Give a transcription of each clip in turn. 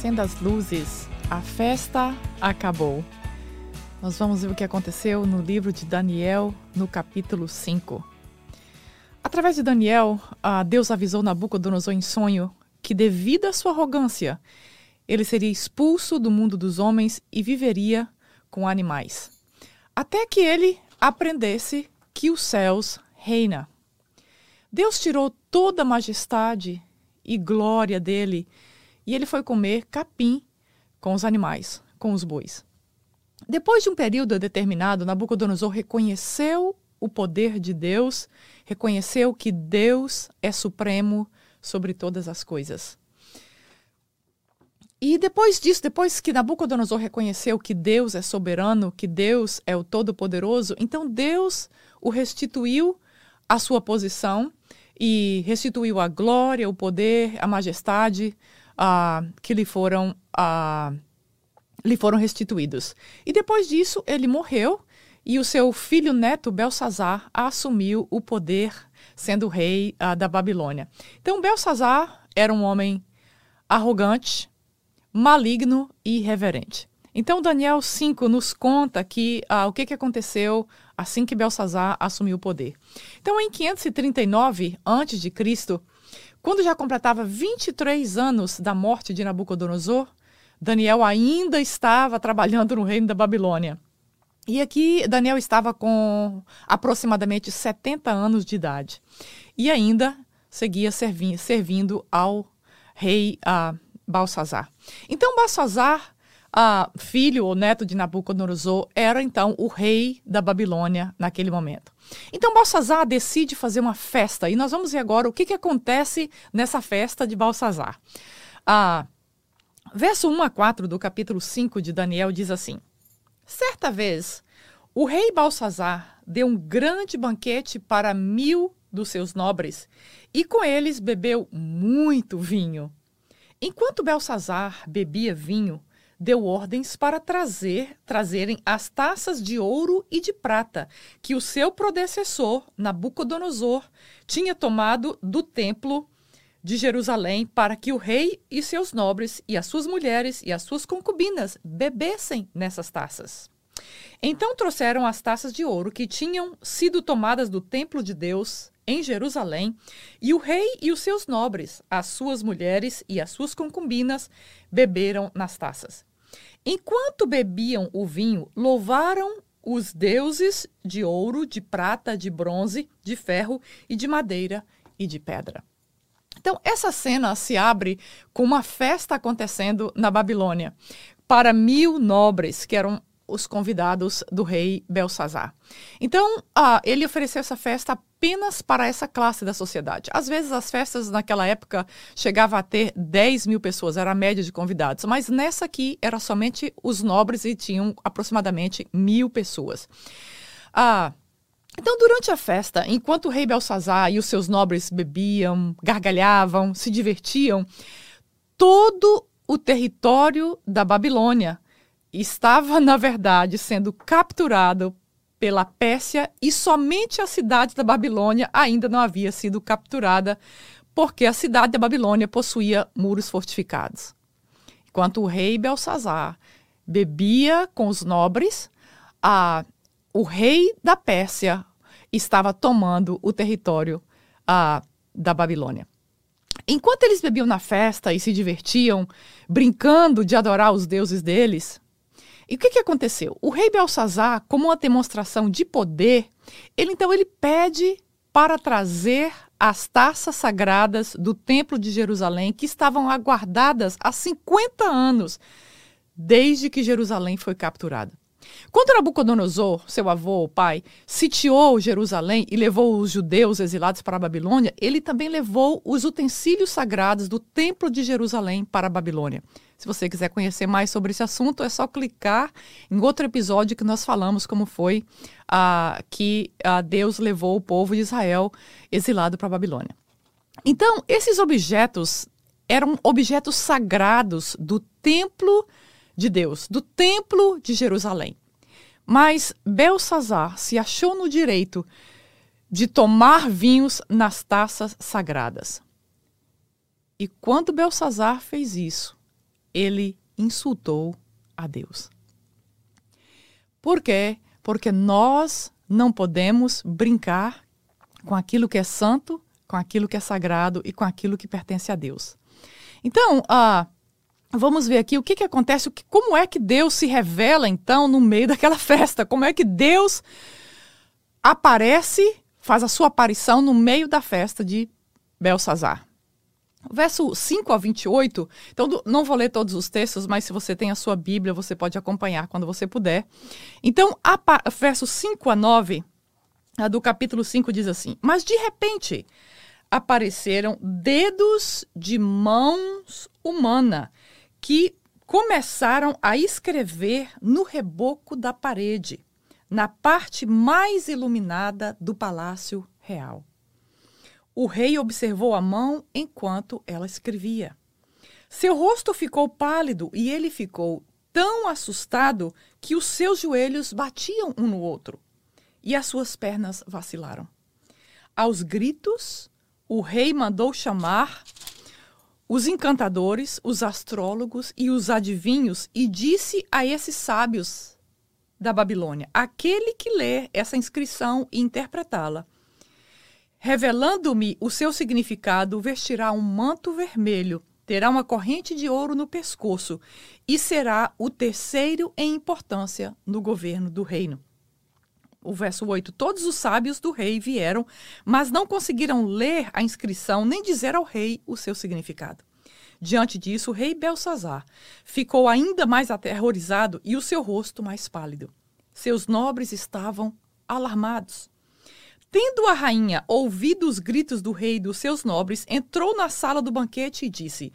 acenda as luzes, a festa acabou. Nós vamos ver o que aconteceu no livro de Daniel, no capítulo 5. Através de Daniel, Deus avisou Nabucodonosor em sonho que, devido à sua arrogância, ele seria expulso do mundo dos homens e viveria com animais, até que ele aprendesse que os céus reina. Deus tirou toda a majestade e glória dele e ele foi comer capim com os animais, com os bois. Depois de um período determinado, Nabucodonosor reconheceu o poder de Deus, reconheceu que Deus é supremo sobre todas as coisas. E depois disso, depois que Nabucodonosor reconheceu que Deus é soberano, que Deus é o Todo-Poderoso, então Deus o restituiu à sua posição e restituiu a glória, o poder, a majestade uh, que lhe foram, uh, lhe foram restituídos. E depois disso, ele morreu e o seu filho neto, Belsazar, assumiu o poder, sendo rei uh, da Babilônia. Então, Belsazar era um homem arrogante, maligno e irreverente. Então, Daniel 5 nos conta que o que, que aconteceu assim que Belsazar assumiu o poder. Então, em 539 a.C., quando já completava 23 anos da morte de Nabucodonosor, Daniel ainda estava trabalhando no reino da Babilônia. E aqui Daniel estava com aproximadamente 70 anos de idade e ainda seguia servi servindo ao rei uh, Balsazar. Então, Balsazar uh, filho ou neto de Nabucodonosor, era então o rei da Babilônia naquele momento. Então Balsazar decide fazer uma festa e nós vamos ver agora o que, que acontece nessa festa de Balsazar. Ah, verso 1 a 4 do capítulo 5 de Daniel diz assim: Certa vez, o rei Balsazar deu um grande banquete para mil dos seus nobres e com eles bebeu muito vinho. Enquanto Belsazar bebia vinho, deu ordens para trazer, trazerem as taças de ouro e de prata que o seu predecessor, Nabucodonosor, tinha tomado do templo de Jerusalém para que o rei e seus nobres e as suas mulheres e as suas concubinas bebessem nessas taças. Então trouxeram as taças de ouro que tinham sido tomadas do templo de Deus em Jerusalém, e o rei e os seus nobres, as suas mulheres e as suas concubinas beberam nas taças. Enquanto bebiam o vinho, louvaram os deuses de ouro, de prata, de bronze, de ferro e de madeira e de pedra. Então, essa cena se abre com uma festa acontecendo na Babilônia para mil nobres, que eram os convidados do rei Belsazar. Então, ah, ele ofereceu essa festa apenas para essa classe da sociedade. Às vezes, as festas naquela época chegavam a ter 10 mil pessoas, era a média de convidados, mas nessa aqui era somente os nobres e tinham aproximadamente mil pessoas. Ah, então, durante a festa, enquanto o rei Belsazar e os seus nobres bebiam, gargalhavam, se divertiam, todo o território da Babilônia estava, na verdade, sendo capturado pela Pérsia e somente a cidade da Babilônia ainda não havia sido capturada, porque a cidade da Babilônia possuía muros fortificados. Enquanto o rei Belsazar bebia com os nobres, a, o rei da Pérsia estava tomando o território a, da Babilônia. Enquanto eles bebiam na festa e se divertiam, brincando de adorar os deuses deles, e o que, que aconteceu? O rei Belsazar, como uma demonstração de poder, ele então ele pede para trazer as taças sagradas do Templo de Jerusalém que estavam aguardadas há 50 anos, desde que Jerusalém foi capturada. Quando Nabucodonosor, seu avô, o pai, sitiou Jerusalém e levou os judeus exilados para a Babilônia, ele também levou os utensílios sagrados do Templo de Jerusalém para a Babilônia. Se você quiser conhecer mais sobre esse assunto, é só clicar em outro episódio que nós falamos como foi uh, que uh, Deus levou o povo de Israel exilado para a Babilônia. Então, esses objetos eram objetos sagrados do templo de Deus, do templo de Jerusalém. Mas Belsazar se achou no direito de tomar vinhos nas taças sagradas. E quando Belsazar fez isso, ele insultou a Deus. Por quê? Porque nós não podemos brincar com aquilo que é santo, com aquilo que é sagrado e com aquilo que pertence a Deus. Então, uh, vamos ver aqui o que, que acontece, o que, como é que Deus se revela, então, no meio daquela festa. Como é que Deus aparece, faz a sua aparição no meio da festa de Belsazar. Verso 5 a 28, então não vou ler todos os textos, mas se você tem a sua Bíblia, você pode acompanhar quando você puder. Então, a, verso 5 a 9 a do capítulo 5 diz assim: Mas de repente apareceram dedos de mãos humana que começaram a escrever no reboco da parede, na parte mais iluminada do palácio real. O rei observou a mão enquanto ela escrevia. Seu rosto ficou pálido e ele ficou tão assustado que os seus joelhos batiam um no outro e as suas pernas vacilaram. Aos gritos, o rei mandou chamar os encantadores, os astrólogos e os adivinhos e disse a esses sábios da Babilônia: aquele que ler essa inscrição e interpretá-la Revelando-me o seu significado, vestirá um manto vermelho, terá uma corrente de ouro no pescoço e será o terceiro em importância no governo do reino. O verso 8: Todos os sábios do rei vieram, mas não conseguiram ler a inscrição nem dizer ao rei o seu significado. Diante disso, o rei Belsazar ficou ainda mais aterrorizado e o seu rosto mais pálido. Seus nobres estavam alarmados. Tendo a rainha ouvido os gritos do rei e dos seus nobres, entrou na sala do banquete e disse: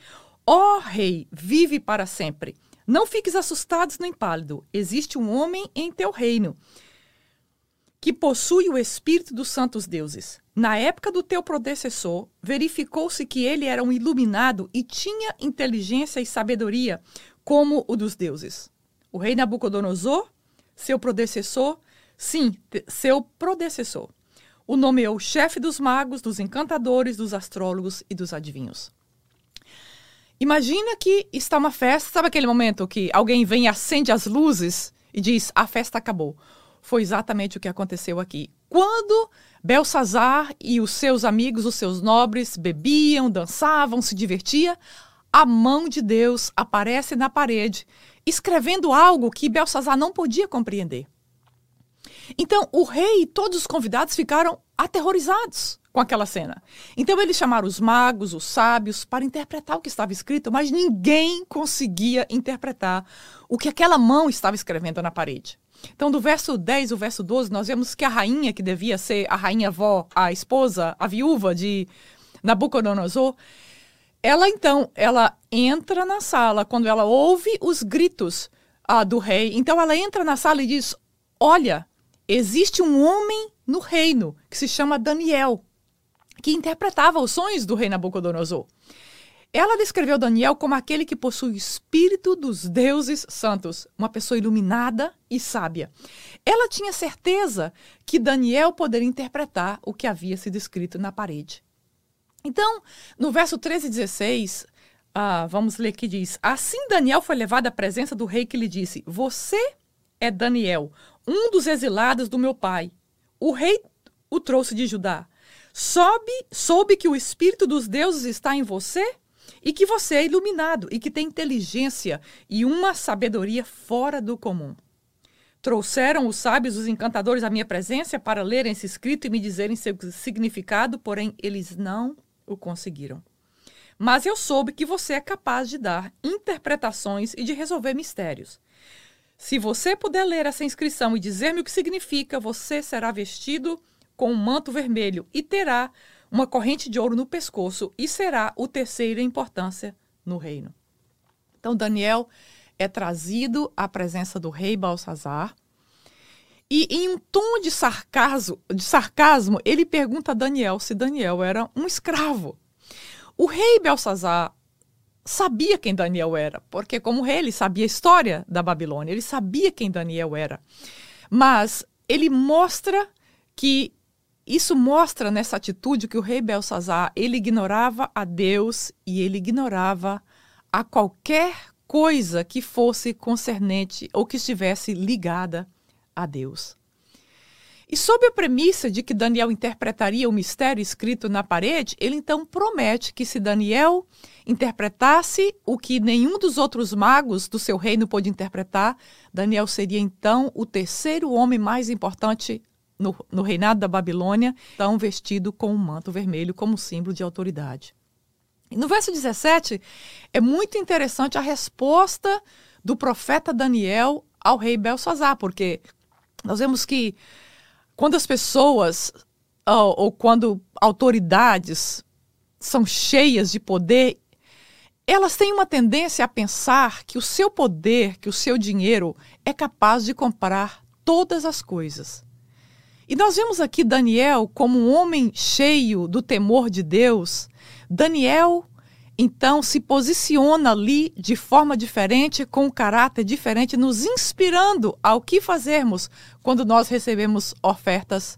Ó oh, rei, vive para sempre. Não fiques assustados nem pálido. Existe um homem em teu reino que possui o espírito dos santos deuses. Na época do teu predecessor, verificou-se que ele era um iluminado e tinha inteligência e sabedoria como o dos deuses. O rei Nabucodonosor, seu predecessor, sim, seu predecessor, o nomeou chefe dos magos, dos encantadores, dos astrólogos e dos adivinhos. Imagina que está uma festa, sabe aquele momento que alguém vem e acende as luzes e diz: a festa acabou. Foi exatamente o que aconteceu aqui. Quando Belsazar e os seus amigos, os seus nobres, bebiam, dançavam, se divertiam, a mão de Deus aparece na parede, escrevendo algo que Belsazar não podia compreender. Então, o rei e todos os convidados ficaram aterrorizados com aquela cena. Então, eles chamaram os magos, os sábios, para interpretar o que estava escrito, mas ninguém conseguia interpretar o que aquela mão estava escrevendo na parede. Então, do verso 10 ao verso 12, nós vemos que a rainha, que devia ser a rainha avó, a esposa, a viúva de Nabucodonosor, ela então, ela entra na sala quando ela ouve os gritos ah, do rei. Então, ela entra na sala e diz: Olha, existe um homem no reino que se chama Daniel, que interpretava os sonhos do rei Nabucodonosor. Ela descreveu Daniel como aquele que possui o espírito dos deuses santos, uma pessoa iluminada e sábia. Ela tinha certeza que Daniel poderia interpretar o que havia sido escrito na parede. Então, no verso 13 e 16, ah, vamos ler que diz: Assim Daniel foi levado à presença do rei que lhe disse: Você é Daniel, um dos exilados do meu pai. O rei o trouxe de Judá. Soube, soube que o espírito dos deuses está em você e que você é iluminado e que tem inteligência e uma sabedoria fora do comum. Trouxeram os sábios, os encantadores à minha presença para lerem esse escrito e me dizerem seu significado, porém eles não o conseguiram. Mas eu soube que você é capaz de dar interpretações e de resolver mistérios. Se você puder ler essa inscrição e dizer-me o que significa, você será vestido com um manto vermelho e terá uma corrente de ouro no pescoço e será o terceiro em importância no reino. Então, Daniel é trazido à presença do rei Balsazar. E em um tom de sarcasmo, de sarcasmo, ele pergunta a Daniel se Daniel era um escravo. O rei Belsazar sabia quem Daniel era, porque como rei ele sabia a história da Babilônia, ele sabia quem Daniel era. Mas ele mostra que isso mostra nessa atitude que o rei Belsazar, ele ignorava a Deus e ele ignorava a qualquer coisa que fosse concernente ou que estivesse ligada a Deus. E sob a premissa de que Daniel interpretaria o mistério escrito na parede, ele então promete que se Daniel interpretasse o que nenhum dos outros magos do seu reino pôde interpretar, Daniel seria então o terceiro homem mais importante no, no reinado da Babilônia, então vestido com um manto vermelho como símbolo de autoridade. No verso 17, é muito interessante a resposta do profeta Daniel ao rei Belsazar, porque nós vemos que quando as pessoas ou, ou quando autoridades são cheias de poder, elas têm uma tendência a pensar que o seu poder, que o seu dinheiro é capaz de comprar todas as coisas. E nós vemos aqui Daniel como um homem cheio do temor de Deus. Daniel, então, se posiciona ali de forma diferente, com um caráter diferente, nos inspirando ao que fazermos quando nós recebemos ofertas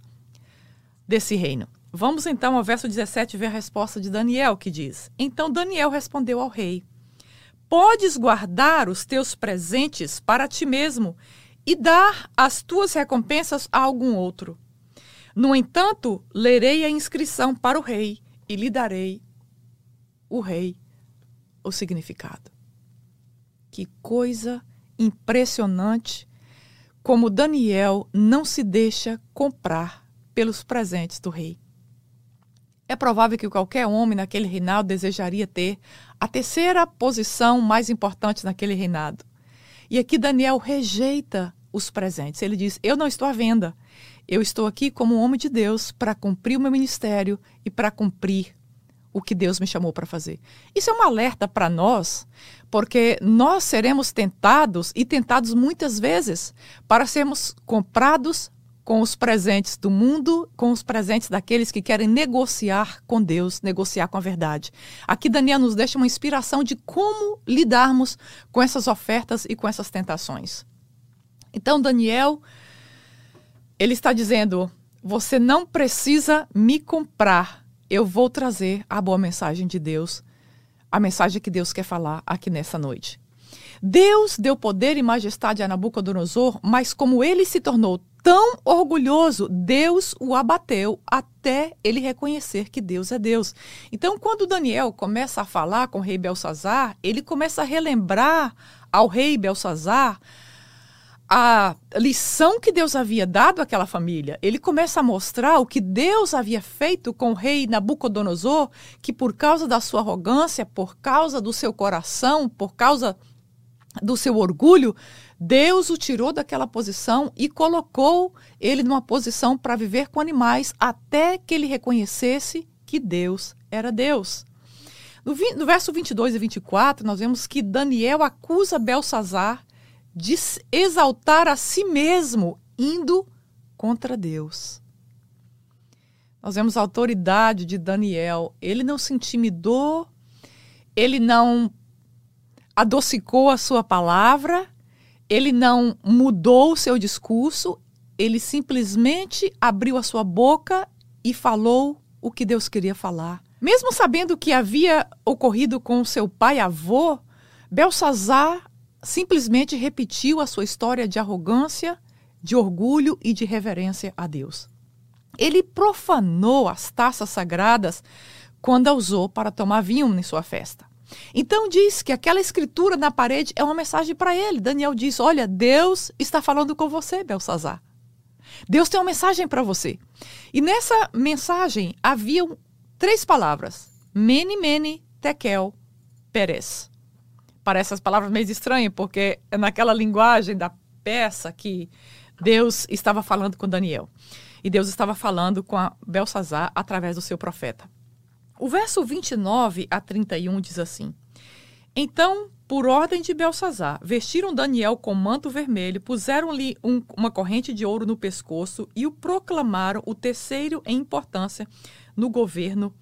desse reino. Vamos então ao verso 17 ver a resposta de Daniel, que diz: Então Daniel respondeu ao rei: Podes guardar os teus presentes para ti mesmo e dar as tuas recompensas a algum outro. No entanto, lerei a inscrição para o rei e lhe darei o rei o significado. Que coisa impressionante como Daniel não se deixa comprar pelos presentes do rei. É provável que qualquer homem naquele reinado desejaria ter a terceira posição mais importante naquele reinado. E aqui Daniel rejeita os presentes. Ele diz: Eu não estou à venda. Eu estou aqui como um homem de Deus para cumprir o meu ministério e para cumprir o que Deus me chamou para fazer. Isso é um alerta para nós, porque nós seremos tentados e tentados muitas vezes para sermos comprados com os presentes do mundo, com os presentes daqueles que querem negociar com Deus, negociar com a verdade. Aqui Daniel nos deixa uma inspiração de como lidarmos com essas ofertas e com essas tentações. Então, Daniel, ele está dizendo: você não precisa me comprar, eu vou trazer a boa mensagem de Deus, a mensagem que Deus quer falar aqui nessa noite. Deus deu poder e majestade a Nabucodonosor, mas como ele se tornou tão orgulhoso, Deus o abateu até ele reconhecer que Deus é Deus. Então, quando Daniel começa a falar com o rei Belsazar, ele começa a relembrar ao rei Belsazar a lição que Deus havia dado àquela família. Ele começa a mostrar o que Deus havia feito com o rei Nabucodonosor, que por causa da sua arrogância, por causa do seu coração, por causa do seu orgulho, Deus o tirou daquela posição e colocou ele numa posição para viver com animais até que ele reconhecesse que Deus era Deus. No, no verso 22 e 24, nós vemos que Daniel acusa Belsazar de exaltar a si mesmo, indo contra Deus. Nós vemos a autoridade de Daniel. Ele não se intimidou, ele não adocicou a sua palavra, ele não mudou o seu discurso, ele simplesmente abriu a sua boca e falou o que Deus queria falar. Mesmo sabendo o que havia ocorrido com seu pai-avô, Belsazar simplesmente repetiu a sua história de arrogância, de orgulho e de reverência a Deus. Ele profanou as taças sagradas quando a usou para tomar vinho em sua festa. Então diz que aquela escritura na parede é uma mensagem para ele. Daniel diz: Olha, Deus está falando com você, Belsazar. Deus tem uma mensagem para você. E nessa mensagem haviam três palavras: Mene, Mene, Tekel, Peres parece as palavras meio estranhas, porque é naquela linguagem da peça que Deus estava falando com Daniel. E Deus estava falando com a Belsazar através do seu profeta. O verso 29 a 31 diz assim: Então, por ordem de Belsazar, vestiram Daniel com manto vermelho, puseram-lhe um, uma corrente de ouro no pescoço e o proclamaram o terceiro em importância no governo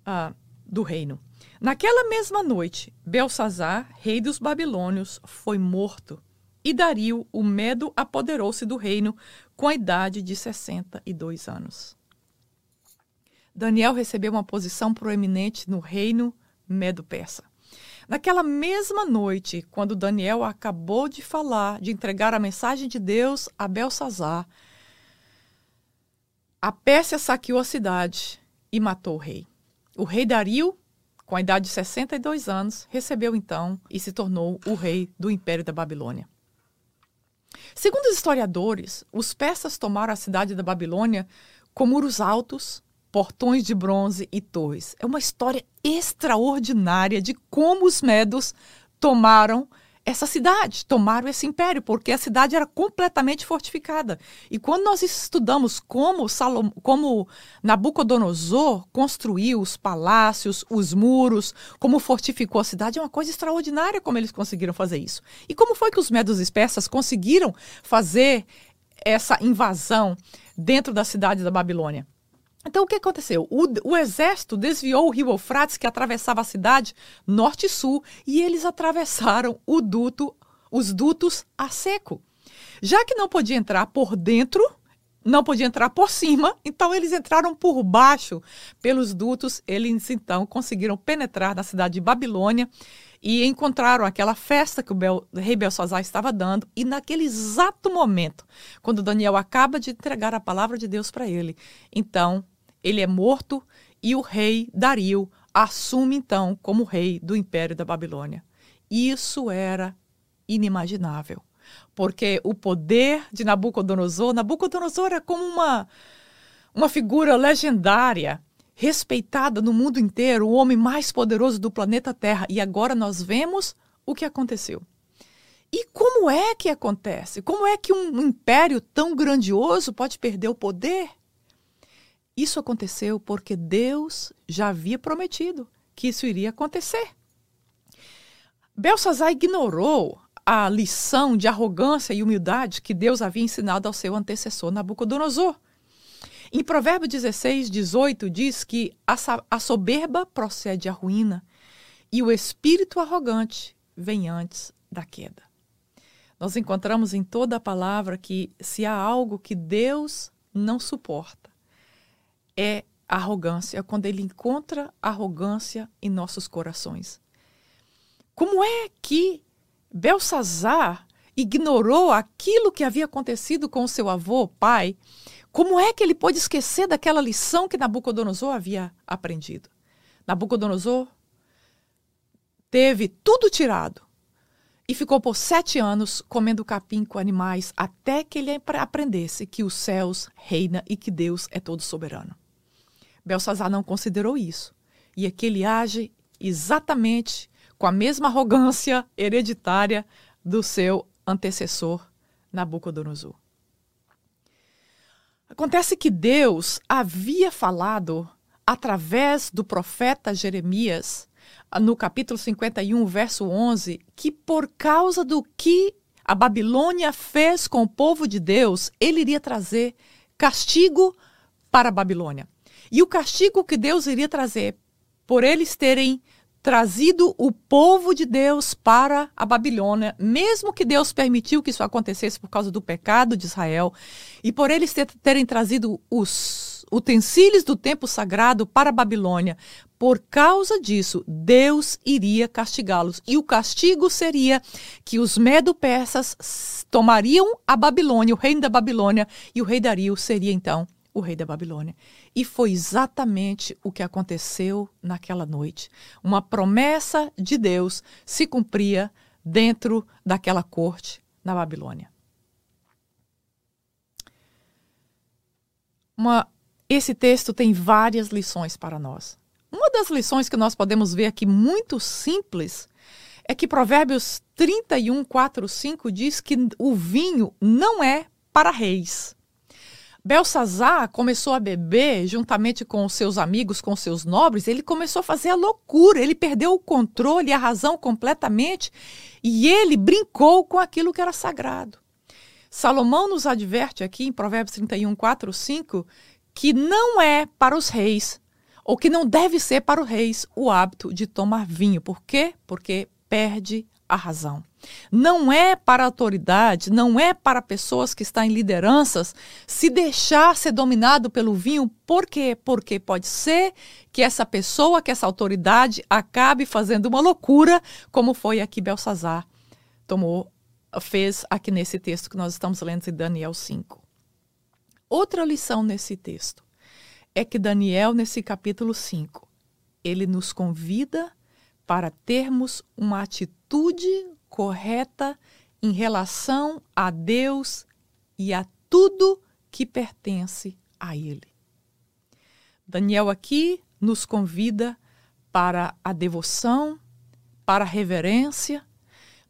uh, do reino. Naquela mesma noite, Belsazar, rei dos babilônios, foi morto, e Dario, o Medo, apoderou-se do reino com a idade de 62 anos. Daniel recebeu uma posição proeminente no reino Medo-Persa. Naquela mesma noite, quando Daniel acabou de falar, de entregar a mensagem de Deus a Belsazar, a Pérsia saqueou a cidade e matou o rei. O rei Dario, com a idade de 62 anos, recebeu então e se tornou o rei do Império da Babilônia. Segundo os historiadores, os persas tomaram a cidade da Babilônia com muros altos, portões de bronze e torres. É uma história extraordinária de como os medos tomaram essa cidade, tomaram esse império, porque a cidade era completamente fortificada. E quando nós estudamos como, Salom, como Nabucodonosor construiu os palácios, os muros, como fortificou a cidade, é uma coisa extraordinária como eles conseguiram fazer isso. E como foi que os medos e persas conseguiram fazer essa invasão dentro da cidade da Babilônia? Então, o que aconteceu? O, o, exército desviou o rio Eufrates, que atravessava a cidade norte e sul, e eles atravessaram o duto, os dutos a seco. Já que não podia entrar por dentro, não podia entrar por cima, então eles entraram por baixo pelos dutos. Eles então conseguiram penetrar na cidade de Babilônia e encontraram aquela festa que o, Bel, rei Belsazar estava dando. E naquele exato momento, quando Daniel acaba de entregar a palavra de Deus para ele, então ele é morto e o rei Dario assume então como rei do império da Babilônia. Isso era inimaginável, porque o poder de Nabucodonosor, Nabucodonosor é como uma uma figura legendária, respeitada no mundo inteiro, o homem mais poderoso do planeta Terra, e agora nós vemos o que aconteceu. E como é que acontece? Como é que um império tão grandioso pode perder o poder? Isso aconteceu porque Deus já havia prometido que isso iria acontecer. Belsazar ignorou a lição de arrogância e humildade que Deus havia ensinado ao seu antecessor Nabucodonosor. Em Provérbios 16, 18, diz que a soberba procede à ruína e o espírito arrogante vem antes da queda. Nós encontramos em toda a palavra que se há algo que Deus não suporta, é arrogância, quando ele encontra arrogância em nossos corações. Como é que Belsazar ignorou aquilo que havia acontecido com seu avô, pai? Como é que ele pôde esquecer daquela lição que Nabucodonosor havia aprendido? Nabucodonosor teve tudo tirado e ficou por sete anos comendo capim com animais até que ele aprendesse que os céus reina e que Deus é todo soberano. Belsazar não considerou isso. E que ele age exatamente com a mesma arrogância hereditária do seu antecessor Nabucodonosor. Acontece que Deus havia falado através do profeta Jeremias, no capítulo 51, verso 11, que por causa do que a Babilônia fez com o povo de Deus, ele iria trazer castigo para a Babilônia. E o castigo que Deus iria trazer por eles terem trazido o povo de Deus para a Babilônia, mesmo que Deus permitiu que isso acontecesse por causa do pecado de Israel, e por eles ter, terem trazido os utensílios do templo sagrado para a Babilônia, por causa disso, Deus iria castigá-los. E o castigo seria que os medo-persas tomariam a Babilônia, o reino da Babilônia, e o rei Dario seria então o rei da Babilônia. E foi exatamente o que aconteceu naquela noite. Uma promessa de Deus se cumpria dentro daquela corte na Babilônia. Uma, esse texto tem várias lições para nós. Uma das lições que nós podemos ver aqui, muito simples, é que Provérbios 31, 4, 5 diz que o vinho não é para reis. Belsazar começou a beber juntamente com seus amigos, com seus nobres, ele começou a fazer a loucura, ele perdeu o controle, a razão completamente, e ele brincou com aquilo que era sagrado. Salomão nos adverte aqui em Provérbios 31, 4, 5, que não é para os reis, ou que não deve ser para os reis, o hábito de tomar vinho. Por quê? Porque perde a razão. Não é para a autoridade, não é para pessoas que estão em lideranças se deixar ser dominado pelo vinho. Por quê? Porque pode ser que essa pessoa, que essa autoridade acabe fazendo uma loucura, como foi aqui Belsazar tomou, fez aqui nesse texto que nós estamos lendo em Daniel 5. Outra lição nesse texto é que Daniel, nesse capítulo 5, ele nos convida para termos uma atitude correta em relação a Deus e a tudo que pertence a Ele. Daniel aqui nos convida para a devoção, para a reverência,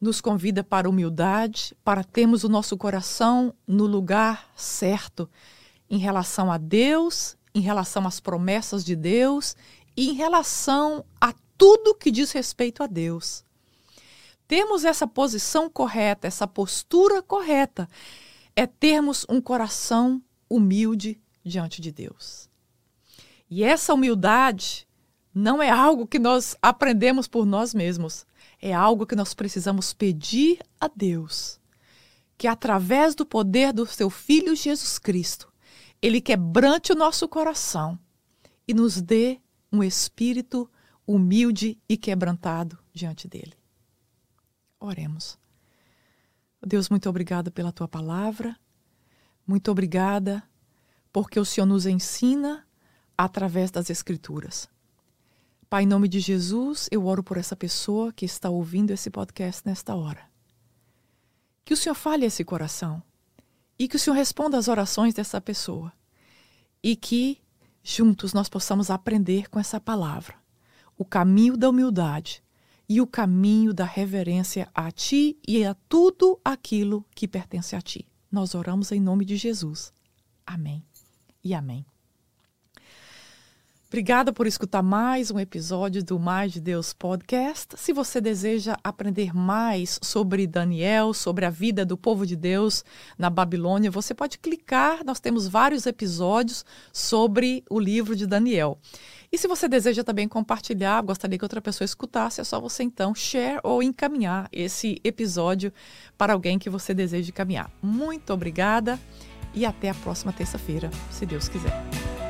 nos convida para a humildade, para termos o nosso coração no lugar certo em relação a Deus, em relação às promessas de Deus e em relação a tudo que diz respeito a Deus termos essa posição correta, essa postura correta, é termos um coração humilde diante de Deus. E essa humildade não é algo que nós aprendemos por nós mesmos, é algo que nós precisamos pedir a Deus, que através do poder do seu Filho Jesus Cristo, ele quebrante o nosso coração e nos dê um espírito humilde e quebrantado diante dele. Oremos. Deus, muito obrigada pela tua palavra. Muito obrigada porque o Senhor nos ensina através das Escrituras. Pai, em nome de Jesus, eu oro por essa pessoa que está ouvindo esse podcast nesta hora. Que o Senhor fale esse coração e que o Senhor responda às orações dessa pessoa e que juntos nós possamos aprender com essa palavra o caminho da humildade e o caminho da reverência a Ti e a tudo aquilo que pertence a Ti. Nós oramos em nome de Jesus. Amém e amém. Obrigada por escutar mais um episódio do Mais de Deus Podcast. Se você deseja aprender mais sobre Daniel, sobre a vida do povo de Deus na Babilônia, você pode clicar. Nós temos vários episódios sobre o livro de Daniel. E se você deseja também compartilhar, gostaria que outra pessoa escutasse, é só você então share ou encaminhar esse episódio para alguém que você deseja encaminhar. Muito obrigada e até a próxima terça-feira, se Deus quiser.